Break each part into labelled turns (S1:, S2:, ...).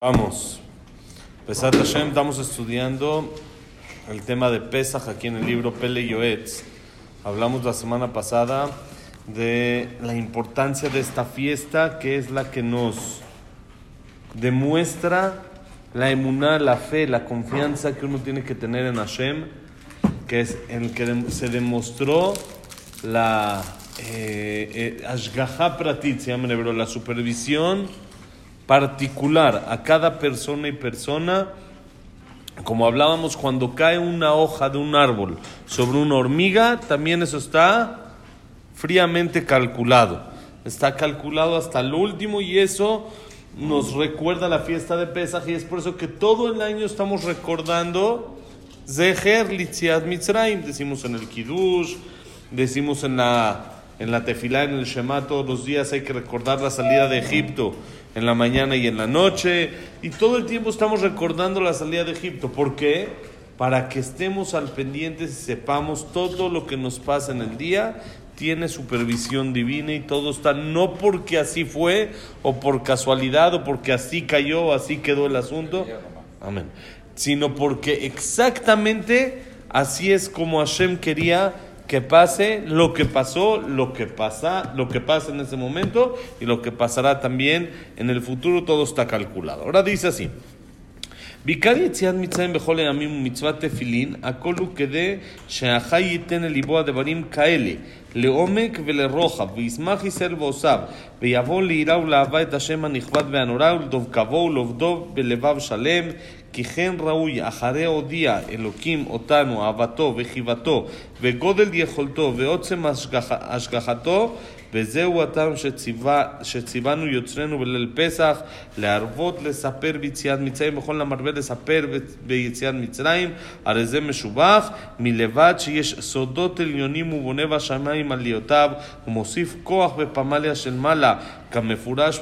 S1: Vamos. Pesat Hashem, estamos estudiando el tema de Pesach aquí en el libro Pele Yoetz. Hablamos la semana pasada de la importancia de esta fiesta, que es la que nos demuestra la emuná, la fe, la confianza que uno tiene que tener en Hashem, que es en el que se demostró la eh, eh, Ashgaha Pratit, se llama en hebreo, la supervisión particular a cada persona y persona, como hablábamos, cuando cae una hoja de un árbol sobre una hormiga, también eso está fríamente calculado. Está calculado hasta el último y eso nos recuerda la fiesta de Pesaj y es por eso que todo el año estamos recordando Zeher Litziat Mitzrayim, decimos en el Kiddush, decimos en la, en la Tefilá, en el Shema, todos los días hay que recordar la salida de Egipto en la mañana y en la noche, y todo el tiempo estamos recordando la salida de Egipto. ¿Por qué? Para que estemos al pendiente y sepamos todo lo que nos pasa en el día, tiene supervisión divina y todo está, no porque así fue, o por casualidad, o porque así cayó, o así quedó el asunto, amén, sino porque exactamente así es como Hashem quería que pase lo que pasó, lo que pasa, lo que pasa en ese momento y lo que pasará también en el futuro, todo está calculado. Ahora dice así. בעיקר יציאת מצרים בכל הימים ומצוות תפילין, הכל הוא כדי שהחי ייתן לליבו הדברים כאלה, לעומק ולרוחב, וישמח ישראל ועושיו, ויבוא ליראה ולאהבה את השם הנכבד והנורא, ולדבקבו ולעובדו בלבב שלם, כי כן ראוי, אחרי הודיע אלוקים אותנו, אהבתו וחיבתו, וגודל יכולתו ועוצם השגח, השגחתו, וזהו הטעם שציווה, שציוונו יוצרנו בליל פסח, להרבות לספר ביציאת מצרים, בכל המרבה לספר ביציאת מצרים, הרי זה משובח, מלבד שיש סודות עליונים ובונה בשמיים עליותיו, ומוסיף כוח בפמליה של מעלה, כמפורש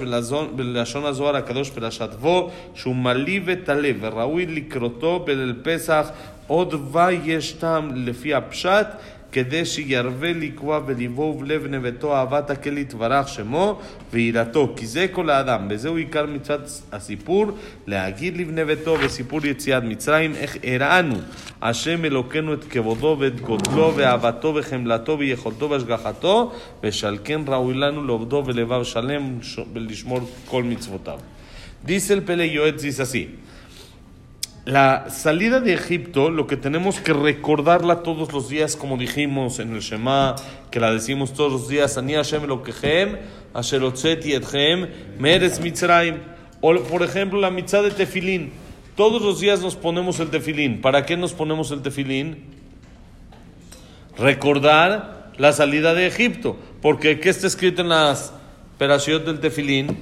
S1: בלשון הזוהר הקדוש פרשת בו, שהוא מליא וטלה, וראוי לקרותו בליל פסח, עוד ויש טעם לפי הפשט, כדי שירווה לקבוע בליבו ובלב נבטו אהבת הקל יתברך שמו ויראתו, כי זה כל האדם, וזהו עיקר מצוות הסיפור, להגיד לבני ביתו בסיפור יציאת מצרים, איך הראנו? השם אלוקינו את כבודו ואת גודלו ואהבתו וחמלתו ויכולתו והשגחתו, ושעל כן ראוי לנו לעובדו ולבב שלם ולשמור כל מצוותיו. Pele Yoetz, dice así, la salida de Egipto, lo que tenemos que recordarla todos los días, como dijimos en el Shema, que la decimos todos los días, Ani Hashem Otzeti Etchem, Meres Mitzrayim. O, por ejemplo, la mitzvah de Tefilín. Todos los días nos ponemos el Tefilín. ¿Para qué nos ponemos el Tefilín? Recordar la salida de Egipto. Porque, ¿qué está escrito en las operaciones del Tefilín?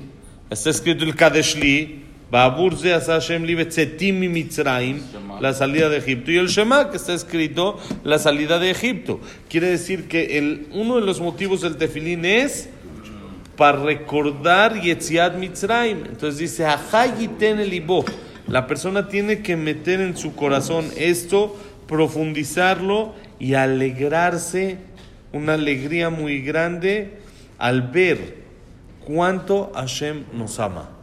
S1: Está escrito el Kadeshli, la salida de Egipto. Y el Shema, que está escrito, la salida de Egipto. Quiere decir que el, uno de los motivos del tefilín es para recordar Yetziat Mitzrayim. Entonces dice, el La persona tiene que meter en su corazón esto, profundizarlo y alegrarse, una alegría muy grande al ver cuánto Hashem nos ama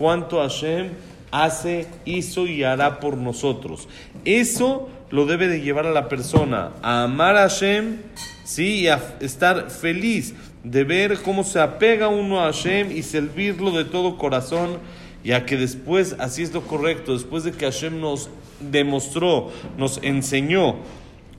S1: cuánto Hashem hace, hizo y hará por nosotros. Eso lo debe de llevar a la persona a amar a Hashem, sí, y a estar feliz de ver cómo se apega uno a Hashem y servirlo de todo corazón, ya que después, así es lo correcto, después de que Hashem nos demostró, nos enseñó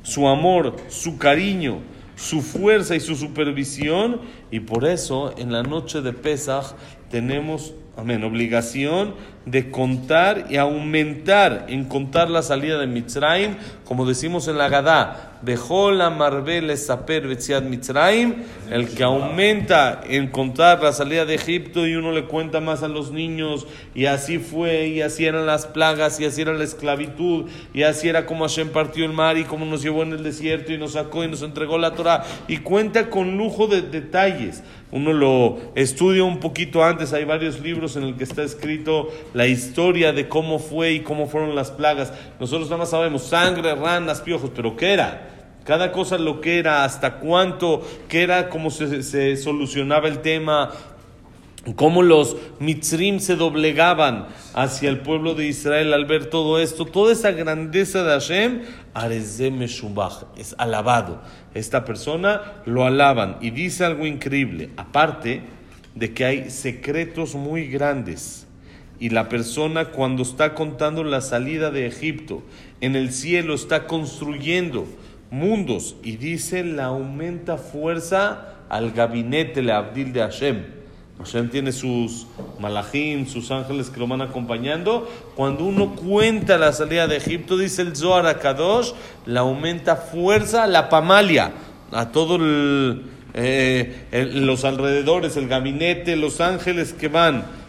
S1: su amor, su cariño, su fuerza y su supervisión, y por eso en la noche de Pesach tenemos amén, obligación de contar y aumentar en contar la salida de Mitzrayim, como decimos en la Gadá, Dejó la Marbel Saper Mitzrayim, el que aumenta en contar la salida de Egipto y uno le cuenta más a los niños, y así fue, y así eran las plagas, y así era la esclavitud, y así era como Hashem partió el mar, y como nos llevó en el desierto, y nos sacó y nos entregó la Torah, y cuenta con lujo de detalles. Uno lo estudia un poquito antes, hay varios libros en el que está escrito la historia de cómo fue y cómo fueron las plagas. Nosotros nada más sabemos sangre, ranas, piojos, pero ¿qué era? Cada cosa lo que era, hasta cuánto, qué era, cómo se, solucionaba el tema, cómo los mitzrim se doblegaban hacia el pueblo de Israel al ver todo esto, toda esa grandeza de Hashem, Arezem es alabado. Esta persona lo alaban y dice algo increíble, aparte de que hay secretos muy grandes. Y la persona cuando está contando la salida de Egipto, en el cielo está construyendo mundos y dice, la aumenta fuerza al gabinete, le Abdil de Hashem Hashem tiene sus malachim, sus ángeles que lo van acompañando. Cuando uno cuenta la salida de Egipto, dice el Zohar a Kadosh, la aumenta fuerza la pamalia, a todos eh, los alrededores, el gabinete, los ángeles que van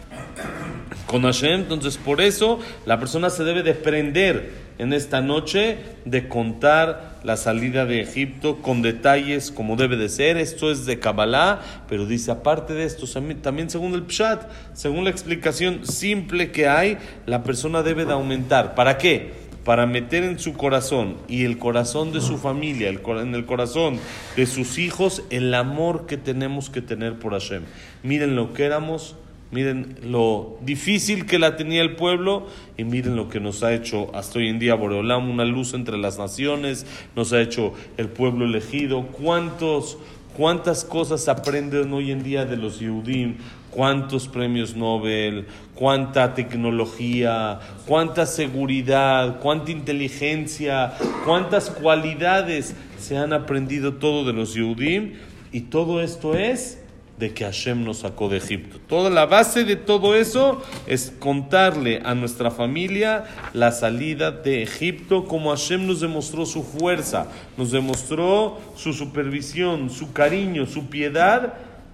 S1: con Hashem. Entonces, por eso la persona se debe desprender en esta noche de contar la salida de Egipto con detalles como debe de ser. Esto es de Kabbalah, pero dice aparte de esto, también según el Pshat, según la explicación simple que hay, la persona debe de aumentar. ¿Para qué? Para meter en su corazón y el corazón de su familia, en el corazón de sus hijos, el amor que tenemos que tener por Hashem. Miren lo que éramos Miren lo difícil que la tenía el pueblo y miren lo que nos ha hecho hasta hoy en día Boreolam, una luz entre las naciones, nos ha hecho el pueblo elegido. ¿Cuántos, ¿Cuántas cosas aprenden hoy en día de los Yehudim? ¿Cuántos premios Nobel? ¿Cuánta tecnología? ¿Cuánta seguridad? ¿Cuánta inteligencia? ¿Cuántas cualidades se han aprendido todo de los Yehudim? Y todo esto es de que Hashem nos sacó de Egipto. Toda la base de todo eso es contarle a nuestra familia la salida de Egipto, como Hashem nos demostró su fuerza, nos demostró su supervisión, su cariño, su piedad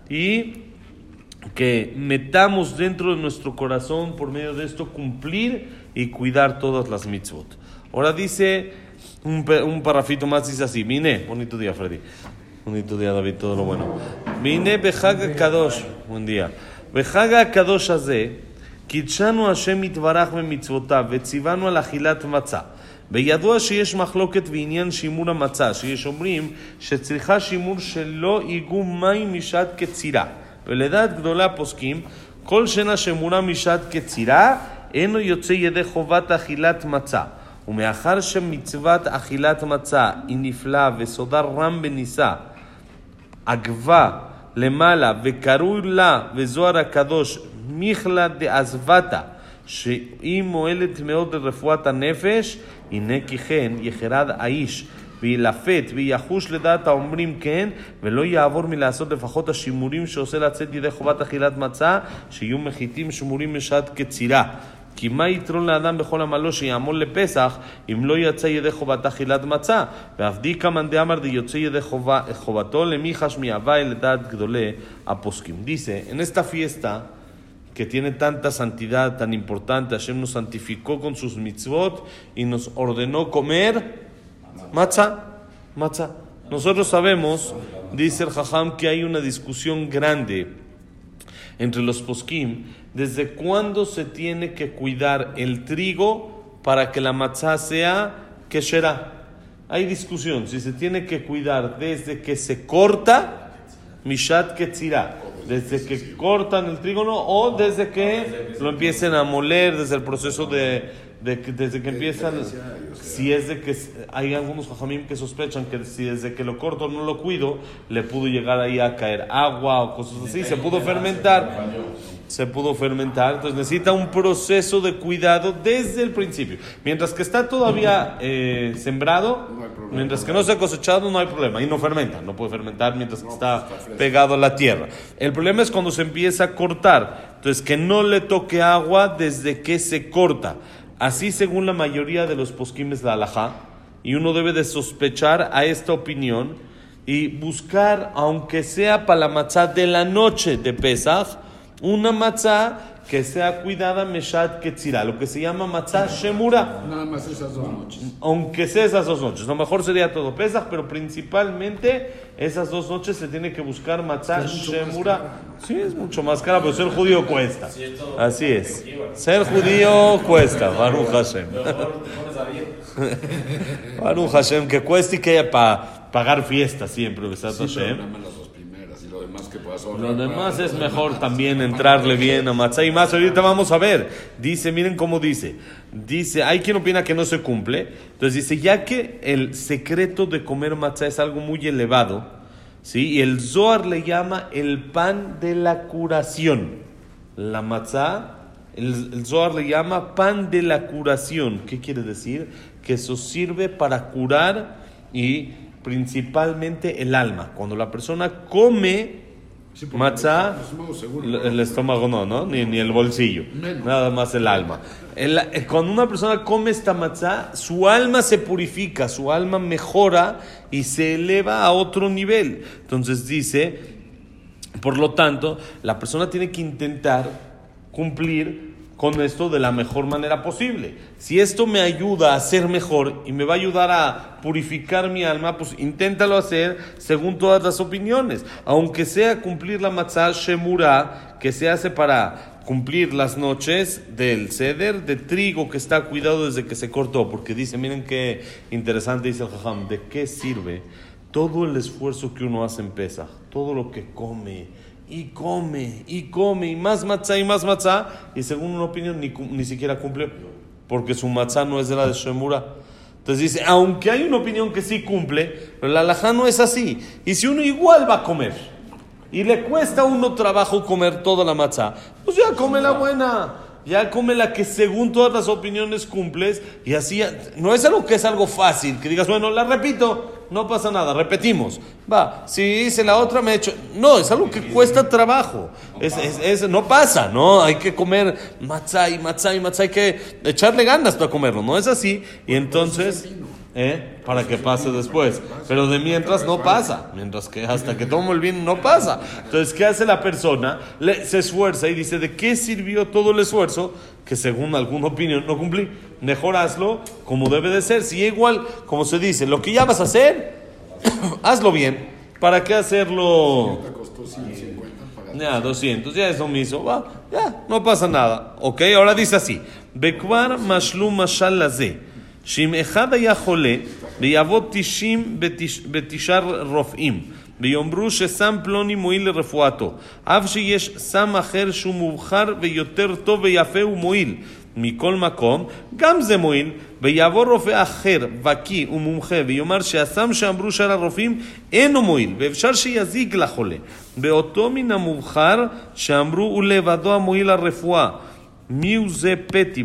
S1: y que metamos dentro de nuestro corazón por medio de esto cumplir y cuidar todas las mitzvot. Ahora dice un, un parrafito más, dice así, mine, bonito día Freddy. Bonito día, David, todo lo bueno. Vine Bejaga Kadosh, buen día. Bejaga Kadosh הזה, קידשנו השם יתברך במצוותיו, וציוונו על אכילת מצה. וידוע שיש מחלוקת בעניין שימור המצה, שיש אומרים שצריכה שימור שלא ייגעו מים משעת קצירה. ולדעת גדולי הפוסקים, כל שנה שמורה משעת קצירה, אינו יוצא ידי חובת אכילת מצה. ומאחר שמצוות אכילת מצה היא נפלאה וסודה רם בניסה, עגבה למעלה, וקראו לה וזוהר הקדוש מיכלה דעזבתה, שהיא מועלת מאוד לרפואת הנפש, הנה כי כן יחרד האיש וילפת ויחוש לדעת האומרים כן, ולא יעבור מלעשות לפחות השימורים שעושה לצאת ידי חובת אכילת מצה, שיהיו מחיתים שמורים משעת קצירה. כי מה יתרון לאדם בכל עמלו שיעמול לפסח אם לא יצא ידי חובת אכילת מצה? ועבדי מאן דאמר דיוצא ידי חובתו למי חש מהווי לדעת גדולי הפוסקים. Dice, en esta fiesta que tiene tanta santidad, tan importante, Hashem nos santificó con sus mitzvot y nos ordenó comer matzah, matzah. Nosotros sabemos, dice el Jajam, que hay una discusión grande entre los poskim desde cuándo se tiene que cuidar el trigo para que la matzá sea será Hay discusión. Si se tiene que cuidar desde que se corta, mishat ketzirá, desde que cortan el trigo no, o desde que lo empiecen a moler, desde el proceso de desde que empiezan, si es de que hay algunos jajamim que sospechan que si desde que lo corto no lo cuido, le pudo llegar ahí a caer agua o cosas así, se pudo fermentar, se pudo fermentar, entonces necesita un proceso de cuidado desde el principio. Mientras que está todavía eh, sembrado, mientras que no se ha cosechado, no hay problema, y no fermenta, no puede fermentar mientras que está pegado a la tierra. El problema es cuando se empieza a cortar, entonces que no le toque agua desde que se corta. Así según la mayoría de los posquimes de Alajá, y uno debe de sospechar a esta opinión y buscar, aunque sea para la matzá de la noche de Pesach, una matzá que sea cuidada Meshat Ketzira, lo que se llama Matzah Shemura.
S2: Nada más esas dos noches.
S1: Aunque sea esas dos noches. Lo mejor sería todo Pesach, pero principalmente esas dos noches se tiene que buscar Matzah Shemura. Sí, es mucho más cara, pero ser judío cuesta. Así es. Ser judío cuesta, Baruch Hashem. Baruch Hashem, que cuesta y que haya para pagar fiesta siempre,
S2: Sí, pero nada más las dos primeras y lo demás que puedas
S1: Lo demás es mejor también entrarle bien a matzá y más. Ahorita vamos a ver. Dice, miren cómo dice. Dice, hay quien opina que no se cumple. Entonces dice, ya que el secreto de comer matzá es algo muy elevado, ¿sí? Y el Zohar le llama el pan de la curación. La matzá, el, el Zohar le llama pan de la curación. ¿Qué quiere decir? Que eso sirve para curar y principalmente el alma. Cuando la persona come
S2: Sí,
S1: matzá,
S2: el estómago ¿no?
S1: no. Ni, ni el bolsillo.
S2: Menos.
S1: Nada más el alma. El- eh, cuando una persona come esta matzá, su alma se purifica, su alma mejora y se eleva a otro nivel. Entonces dice, por lo tanto, la persona tiene que intentar cumplir con esto de la mejor manera posible. Si esto me ayuda a ser mejor y me va a ayudar a purificar mi alma, pues inténtalo hacer según todas las opiniones. Aunque sea cumplir la matzah shemura, que se hace para cumplir las noches del ceder de trigo que está cuidado desde que se cortó. Porque dice, miren qué interesante dice el jajam, ¿de qué sirve todo el esfuerzo que uno hace en Pesach? Todo lo que come y come y come y más matzá y más matzá y según una opinión ni, ni siquiera cumple porque su matzá no es de la de Shemura. Entonces dice, aunque hay una opinión que sí cumple, pero la alajá no es así. Y si uno igual va a comer y le cuesta a uno trabajo comer toda la matzá, pues ya come la buena. Ya come la que según todas las opiniones cumples y así no es algo que es algo fácil, que digas, bueno, la repito, no pasa nada, repetimos. Va, si hice la otra me he hecho... No, es algo que cuesta trabajo. Es, es- es- no pasa, ¿no? Hay que comer matzá y matzá y matzá, hay que echarle ganas para comerlo, ¿no es así? Y entonces... ¿Eh? para que pase después. Pero de mientras no pasa, mientras que hasta que tomo el vino no pasa. Entonces, ¿qué hace la persona? Le, se esfuerza y dice, ¿de qué sirvió todo el esfuerzo? Que según alguna opinión no cumplí. Mejor hazlo como debe de ser. Si igual, como se dice, lo que ya vas a hacer, hazlo bien. ¿Para qué hacerlo? Ya, 200, ya es lo mismo. Va, ya, no pasa nada. Ok, ahora dice así. Bekwar mashlum mashalaze. שאם אחד היה חולה, ויבוא תשעים ותש- ותשעה רופאים, ויאמרו שסם פלוני מועיל לרפואתו, אף שיש סם אחר שהוא מובחר ויותר טוב ויפה ומועיל. מכל מקום, גם זה מועיל, ויבוא רופא אחר, בקיא ומומחה, ויאמר שהסם שאמרו שאר הרופאים אינו מועיל, ואפשר שיזיק לחולה. באותו מן המובחר שאמרו הוא לבדו המועיל לרפואה. מי הוא זה פתי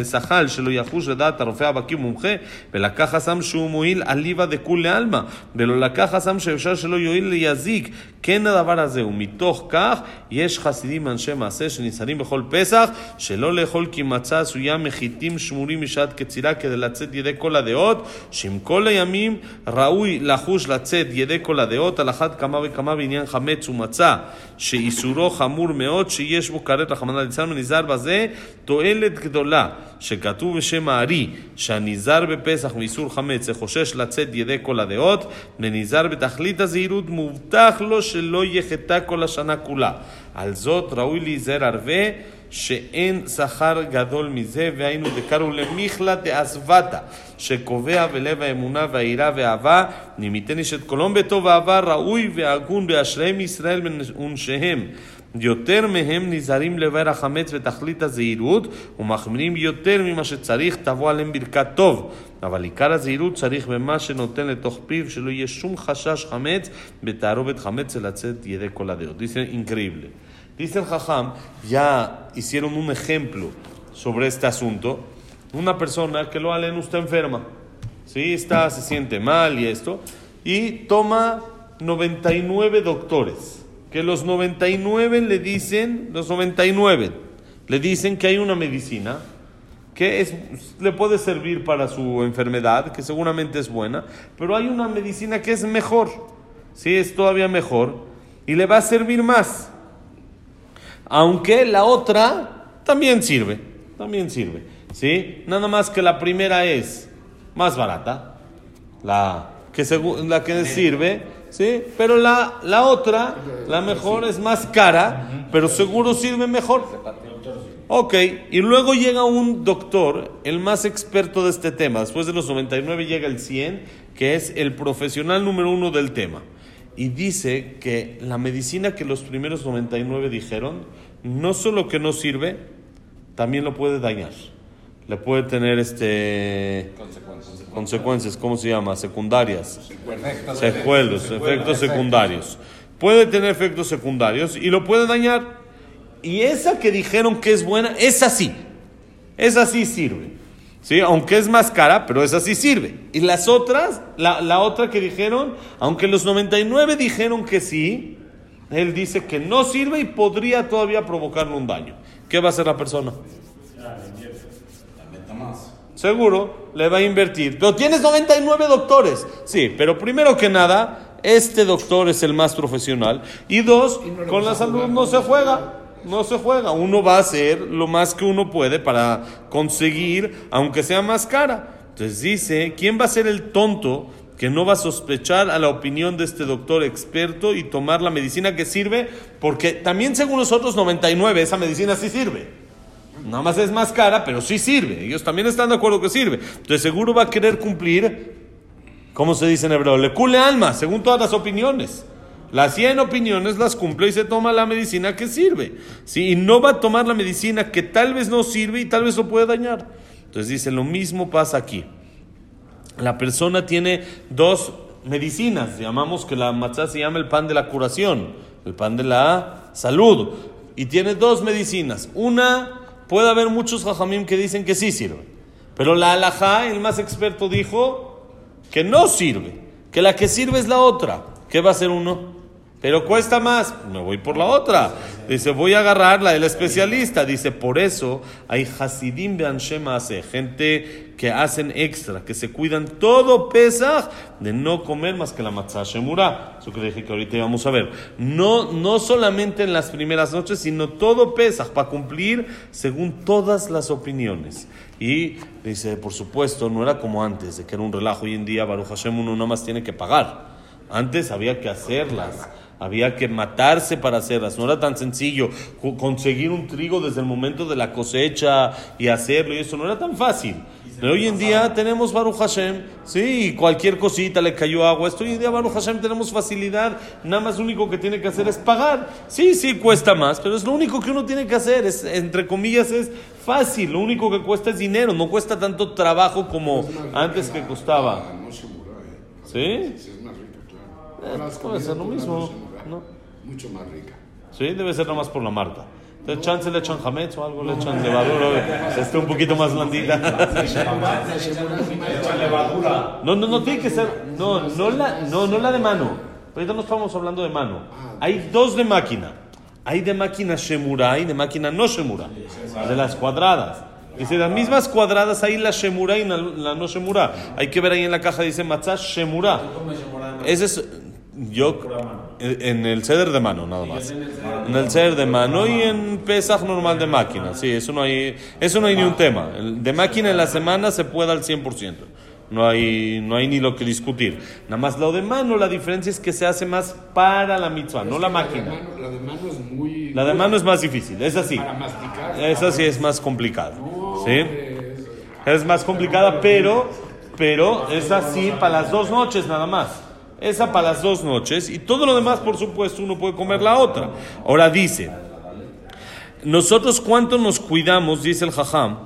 S1: בשחל שלא יחוש לדעת הרופא הבקיא ומומחה ולקח הסם שהוא מועיל אליבא דכולי עלמא ולא לקח הסם שאפשר שלא יועיל ליזיק כן הדבר הזה ומתוך כך יש חסידים אנשי מעשה שנזהרים בכל פסח שלא לאכול כי מצה עשויה מחיטים שמורים משעת קצירה כדי לצאת ידי כל הדעות שעם כל הימים ראוי לחוש לצאת ידי כל הדעות על אחת כמה וכמה בעניין חמץ ומצה שאיסורו חמור מאוד שיש בו כרת רחמנא ליצלן ונזהר בזה תועלת גדולה שכתוב בשם הארי שהנזהר בפסח מאיסור חמץ וחושש לצאת ידי כל הדעות ונזהר בתכלית הזהירות מובטח לו שלא יחטא כל השנה כולה על זאת ראוי להיזהר הרבה שאין שכר גדול מזה, והיינו דקרו למיכלה דאסוותא, שקובע בלב האמונה והיראה והאהבה, נימיתן איש את קולום בטוב אהבה ראוי והגון באשריהם ישראל ונשיהם. יותר מהם נזהרים לבאר החמץ ותכלית הזהירות, ומחמירים יותר ממה שצריך, תבוא עליהם ברכת טוב. אבל עיקר הזהירות צריך במה שנותן לתוך פיו, שלא יהיה שום חשש חמץ, בתערובת חמץ ולצאת ידי כל הדעות. Dice increíble. Dice el Jajam, ya hicieron un ejemplo sobre este asunto. Una persona que lo alen está enferma, ¿sí? Está, se siente mal y esto, y toma 99 doctores, que los 99 le dicen, los 99 le dicen que hay una medicina que es, le puede servir para su enfermedad, que seguramente es buena, pero hay una medicina que es mejor, ¿sí? Es todavía mejor y le va a servir más. Aunque la otra también sirve, también sirve, ¿sí? Nada más que la primera es más barata, la que, la que sirve, ¿sí? Pero la, la otra, la mejor, es más cara, pero seguro sirve mejor. Ok, y luego llega un doctor, el más experto de este tema. Después de los 99 llega el 100, que es el profesional número uno del tema. y dice que la medicina que los primeros 99 dijeron, no solo que no sirve, también lo puede dañar. Le puede tener este consecuencias, ¿cómo se llama? Secundarias. Secuelos, efectos secundarios. Puede tener efectos secundarios y lo puede dañar. Y esa que dijeron que es buena, esa sí. Esa sí sirve. ¿Sí? Aunque es más cara, pero esa sí sirve. Y las otras, la, la otra que dijeron, aunque los 99 dijeron que sí, él dice que no sirve y podría todavía provocarle un daño. ¿Qué va a hacer la persona? Seguro le va a invertir. Pero tienes 99 doctores. Sí, pero primero que nada, este doctor es el más profesional. Y dos, con la salud no se juega. No se juega. Uno va a hacer lo más que uno puede para conseguir, aunque sea más cara. Entonces dice, ¿quién va a ser el tonto que no va a sospechar a la opinión de este doctor experto y tomar la medicina que sirve? Porque también según nosotros 99, esa medicina sí sirve. Nada más es más cara, pero sí sirve. Ellos también están de acuerdo que sirve. Entonces seguro va a querer cumplir, ¿cómo se dice en hebreo? Le cule alma, según todas las opiniones. Las 100 opiniones las cumple y se toma la medicina que sirve. ¿sí? Y no va a tomar la medicina que tal vez no sirve y tal vez lo puede dañar. Entonces dice, lo mismo pasa aquí. La persona tiene dos medicinas. Llamamos que la matzá se llama el pan de la curación, el pan de la salud. Y tiene dos medicinas. Una puede haber muchos jajamim que dicen que sí sirve. Pero la alajá, el más experto, dijo que no sirve, que la que sirve es la otra. ¿Qué va a hacer uno? Pero cuesta más, me voy por la otra. Dice, voy a agarrar la del especialista. Dice, por eso hay Hasidim Beanshema hace, gente que hacen extra, que se cuidan todo Pesach de no comer más que la matzah shemura. Eso que dije que ahorita íbamos a ver. No, no solamente en las primeras noches, sino todo Pesach para cumplir según todas las opiniones. Y dice, por supuesto, no era como antes, de que era un relajo. Hoy en día, Baruch Hashem, uno nada más tiene que pagar. Antes había que hacerlas. Había que matarse para hacerlas. No era tan sencillo conseguir un trigo desde el momento de la cosecha y hacerlo. Y eso no era tan fácil. Pero hoy en día tenemos Baruch Hashem, sí, cualquier cosita le cayó agua. Esto hoy en día Baruch Hashem tenemos facilidad. Nada más lo único que tiene que hacer es pagar. Sí, sí, cuesta más, pero es lo único que uno tiene que hacer. Es, entre comillas, es fácil. Lo único que cuesta es dinero. No cuesta tanto trabajo como antes que costaba. ¿Sí? Puede ser lo mismo. ¿no?
S2: Mucho más rica.
S1: Sí, debe ser nomás por la marca. De chance le echan jametz o algo, le echan levadura, esté un poquito más blandita. No, no, no tiene que ser, no, no la, no, no la de mano. Ahorita no estamos hablando de mano. Hay dos de máquina. Hay de máquina shemura y de máquina no shemura. De las cuadradas. Dice, las mismas cuadradas hay la shemura y la, la no shemura. Hay que ver ahí en la caja, dice matzah shemura. Ese es, yo, en el ceder de mano, nada más. En el ceder de mano y en Pesach normal de máquina. Sí, eso no hay, eso no hay ni un tema. El de máquina en la semana se puede al 100%. No hay, no hay ni lo que discutir. Nada más lo de mano, la diferencia es que se hace más para la mitzvah, no la máquina.
S2: La de mano es muy.
S1: La de mano es más difícil, es así.
S2: Para masticar.
S1: Esa sí es más complicada. ¿Sí? Es más complicada, pero, pero es así para las dos noches nada más. Esa para las dos noches y todo lo demás, por supuesto, uno puede comer la otra. Ahora dice, nosotros cuánto nos cuidamos, dice el jajam,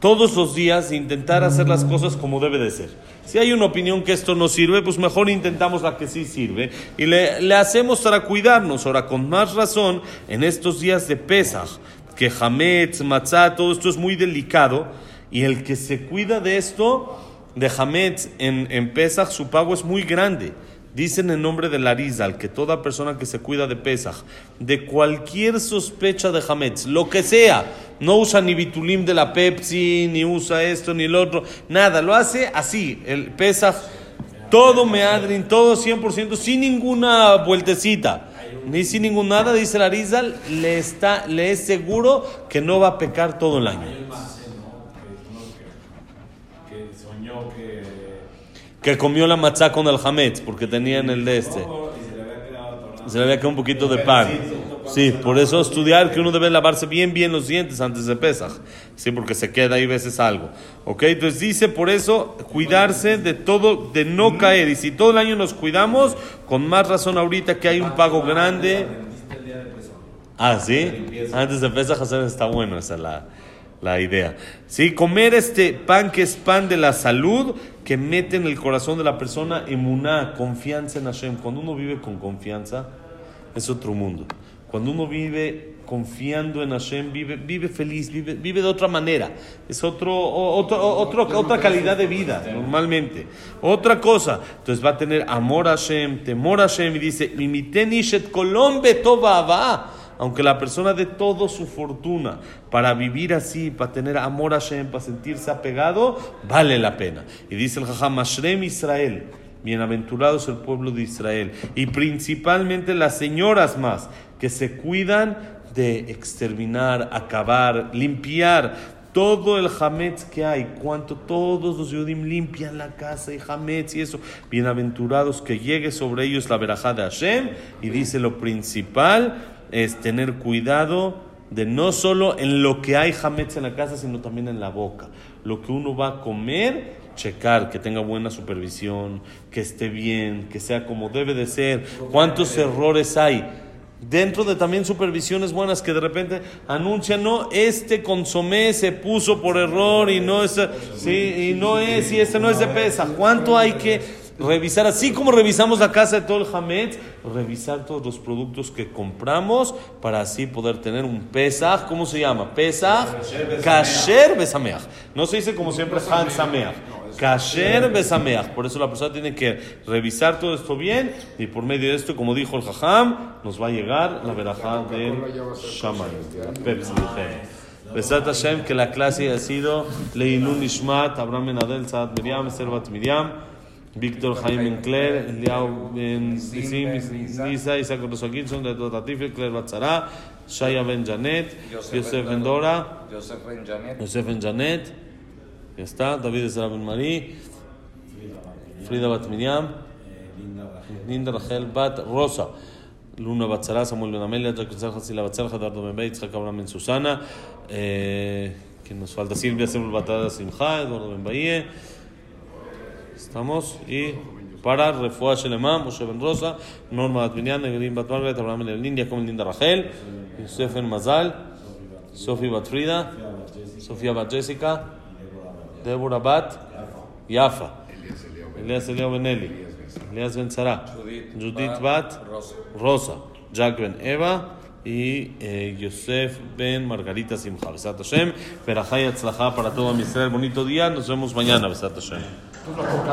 S1: todos los días intentar hacer las cosas como debe de ser. Si hay una opinión que esto no sirve, pues mejor intentamos la que sí sirve y le, le hacemos para cuidarnos. Ahora, con más razón, en estos días de Pesach, que Hametz, Matzah, todo esto es muy delicado y el que se cuida de esto, de Hametz en, en Pesach, su pago es muy grande. Dicen en nombre de Larizal que toda persona que se cuida de Pesach, de cualquier sospecha de Hametz, lo que sea, no usa ni bitulim de la Pepsi, ni usa esto, ni lo otro, nada, lo hace así, el Pesach, todo meadrin, todo 100%, sin ninguna vueltecita, ni sin ningún nada, dice Larizal, le, está, le es seguro que no va a pecar todo el año.
S3: que soñó que
S1: Que comió la matzá con el Hametz, porque tenía en el de este.
S3: se le había quedado
S1: un poquito de pan. Sí, por eso estudiar que uno debe lavarse bien, bien los dientes antes de Pesaj. Sí, porque se queda ahí veces algo. ¿Ok? Entonces dice por eso cuidarse de todo, de no caer. Y si todo el año nos cuidamos, con más razón ahorita que hay un pago grande. Ah, sí. Antes de Pesaj hacer está bueno, esa es la, la idea. Sí, comer este pan que es pan de la salud, que mete en el corazón de la persona emuná, confianza en Hashem. Cuando uno vive con confianza, es otro mundo. Cuando uno vive confiando en Hashem, vive, vive feliz, vive, vive de otra manera. Es otro, otro, otro- otra calidad de vida, normalmente. Otra cosa. Entonces va a tener amor a Hashem, temor a Hashem, y dice, "Mimiteni shet kolom betova ava". Aunque la persona dé todo su fortuna para vivir así, para tener amor a Hashem, para sentirse apegado, vale la pena. Y dice el Jajam, Mashrem Israel, bienaventurados el pueblo de Israel, y principalmente las señoras más, que se cuidan de exterminar, acabar, limpiar todo el hametz que hay, cuanto todos los yudim limpian la casa y hametz y eso, bienaventurados que llegue sobre ellos la verajá de Hashem, y dice lo principal es tener cuidado de no solo en lo que hay hametz en la casa, sino también en la boca. Lo que uno va a comer, checar que tenga buena supervisión, que esté bien, que sea como debe de ser. ¿Cuántos errores hay? Dentro de también supervisiones buenas que de repente anuncian, no, este consomé se puso por error y no es, sí, y no es, y este no es de pesa. ¿Cuánto hay que revisar? Así como revisamos la casa de todo el Hametz, revisar todos los productos que compramos para así poder tener un Pesaj, ¿cómo se llama? Pesaj, Kasher Besameach. No se dice como siempre Han Sameach. Kasher Besameach. Por eso la persona tiene que revisar todo esto bien y por medio de esto, como dijo el Jajam, nos va a llegar la verajá del Shaman. Besat Hashem, que la clase ha sido Leilun Ishmat, Abraham Ben Adel, Saad Miriam, Servat Miriam, Víctor Jaime Encler, Eliao Ben Nisim, Lisa, Isaac Rosa Gilson, de Totatif, Claire Batzara, Shaya Ben Janet, Yosef Ben Dora,
S4: Joseph Ben Janet,
S1: Yosef Ben Janet, ya está, David Ezra Ben Marí, Frida Bat Miriam, Linda Rachel Bat Rosa, Luna Batzara, Samuel Ben Amelia, Jack Ben Sarja, Sila Batzara, Eduardo Ben Beit, Jacob Susana, eh, que nos falta Silvia Sebul Batada Simcha, Eduardo Ben Bahía, estamos, y para Refuah Shelema, Moshe Ben Rosa, Norma Bat Binyan, Negrin Bat Margaret, Abraham Ben Elin, Jacob Ben Linda Rachel, Yosef Ben Mazal, Sofi Bat Frida, Sofía Bat Jessica, Débora Bat Yafa, Elias Eliao Ben Eli, Elias Ben Sara, Judith Bat
S4: Rosa.
S1: Jack Ben Eva y eh, Yosef Ben Margarita Simcha. Besat Hashem, Berajá y Atzlajá para todo Israel. Bonito día, nos vemos mañana, Besat Hashem. Pues la